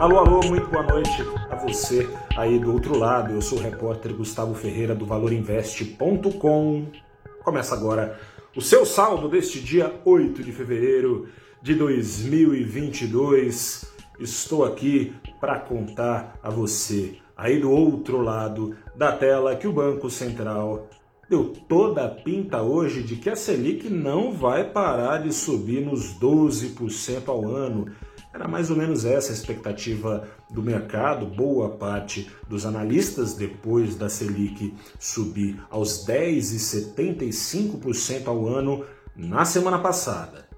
Alô, alô, muito boa noite a você aí do outro lado. Eu sou o repórter Gustavo Ferreira do ValorInvest.com. Começa agora o seu saldo deste dia 8 de fevereiro de 2022. Estou aqui para contar a você aí do outro lado da tela que o Banco Central deu toda a pinta hoje de que a Selic não vai parar de subir nos 12% ao ano era mais ou menos essa a expectativa do mercado. Boa parte dos analistas, depois da Selic subir aos 10,75% ao ano na semana passada,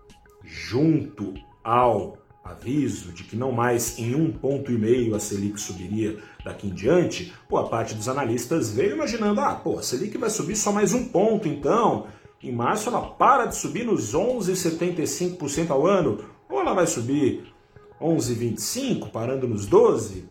junto ao aviso de que não mais em um ponto e meio a Selic subiria daqui em diante, boa parte dos analistas veio imaginando, ah, pô, a Selic vai subir só mais um ponto então, em março ela para de subir nos 11,75% ao ano, ou ela vai subir 11,25, parando nos 12,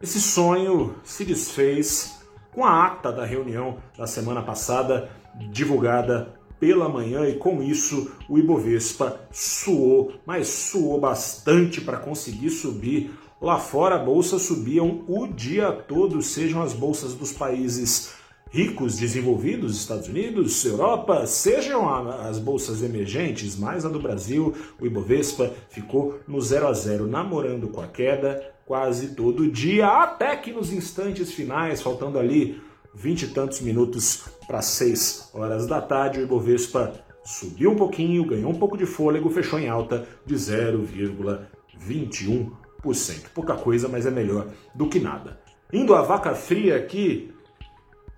esse sonho se desfez com a ata da reunião da semana passada, divulgada pela manhã, e com isso o Ibovespa suou, mas suou bastante para conseguir subir. Lá fora, bolsas subiam o dia todo, sejam as bolsas dos países ricos, desenvolvidos, Estados Unidos, Europa, sejam as bolsas emergentes, mais a do Brasil, o Ibovespa ficou no 0 a 0, namorando com a queda quase todo dia, até que nos instantes finais, faltando ali vinte e tantos minutos para 6 horas da tarde, o Ibovespa subiu um pouquinho, ganhou um pouco de fôlego, fechou em alta de 0,21%. Pouca coisa, mas é melhor do que nada. Indo a vaca fria aqui,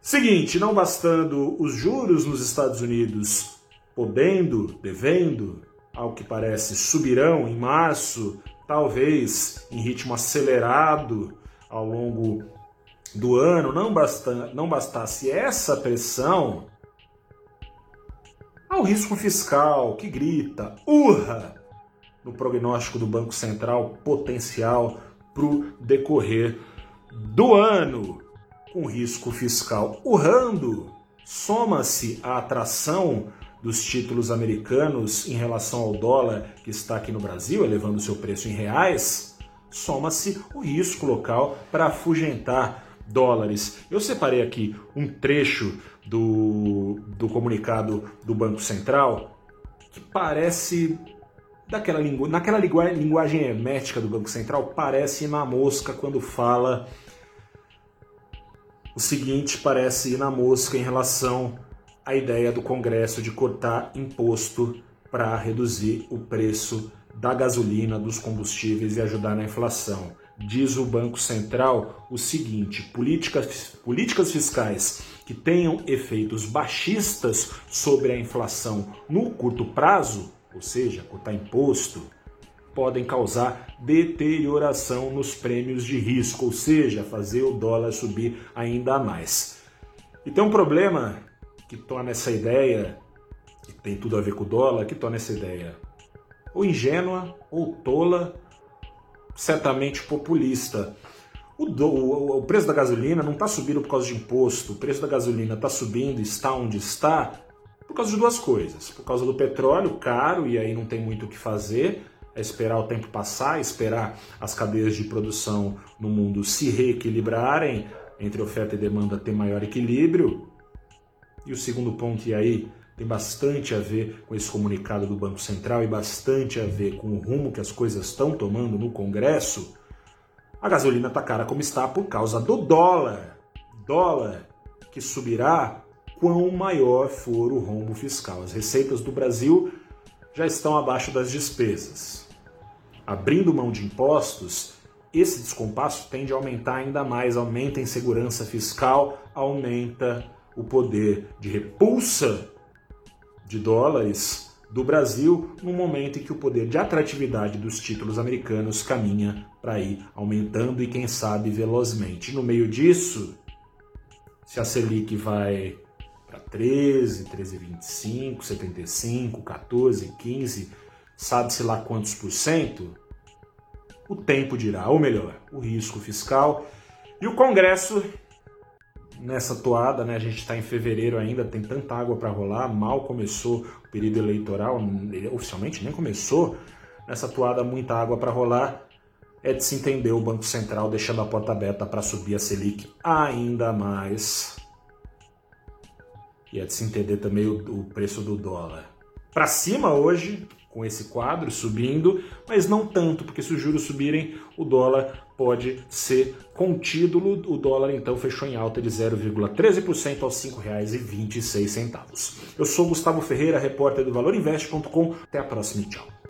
Seguinte, não bastando os juros nos Estados Unidos podendo, devendo, ao que parece, subirão em março, talvez em ritmo acelerado ao longo do ano, não, basta, não bastasse essa pressão, ao risco fiscal que grita, urra, no prognóstico do Banco Central potencial para o decorrer do ano com risco fiscal urrando, soma-se a atração dos títulos americanos em relação ao dólar que está aqui no Brasil, elevando seu preço em reais, soma-se o risco local para afugentar dólares. Eu separei aqui um trecho do, do comunicado do Banco Central que parece daquela lingu, naquela linguagem hermética do Banco Central, parece na mosca quando fala o seguinte parece ir na mosca em relação à ideia do Congresso de cortar imposto para reduzir o preço da gasolina, dos combustíveis e ajudar na inflação. Diz o Banco Central o seguinte: políticas, políticas fiscais que tenham efeitos baixistas sobre a inflação no curto prazo, ou seja, cortar imposto, podem causar deterioração nos prêmios de risco, ou seja, fazer o dólar subir ainda mais. E tem um problema que torna essa ideia, que tem tudo a ver com o dólar, que torna essa ideia ou ingênua, ou tola, certamente populista. O, do, o, o preço da gasolina não está subindo por causa de imposto, o preço da gasolina está subindo, está onde está, por causa de duas coisas. Por causa do petróleo caro, e aí não tem muito o que fazer, é esperar o tempo passar, esperar as cadeias de produção no mundo se reequilibrarem, entre oferta e demanda ter maior equilíbrio. E o segundo ponto, e aí tem bastante a ver com esse comunicado do Banco Central e bastante a ver com o rumo que as coisas estão tomando no Congresso, a gasolina está cara como está por causa do dólar. Dólar que subirá quão maior for o rombo fiscal. As receitas do Brasil já estão abaixo das despesas abrindo mão de impostos, esse descompasso tende a aumentar ainda mais, aumenta a insegurança fiscal, aumenta o poder de repulsa de dólares do Brasil no momento em que o poder de atratividade dos títulos americanos caminha para ir aumentando e quem sabe velozmente. No meio disso, se a Selic vai para 13, 13,25, 75, 14, 15, sabe-se lá quantos por cento, o tempo dirá, ou melhor, o risco fiscal. E o Congresso, nessa toada, né, a gente está em fevereiro ainda, tem tanta água para rolar, mal começou o período eleitoral, oficialmente nem começou, nessa toada muita água para rolar. é de se entender o Banco Central deixando a porta aberta para subir a Selic ainda mais. E é de se entender também o, o preço do dólar. Para cima hoje, com esse quadro subindo, mas não tanto, porque se os juros subirem, o dólar pode ser contido. O dólar então fechou em alta de 0,13% aos R$ 5,26. Eu sou Gustavo Ferreira, repórter do ValorInvest.com. Até a próxima, tchau.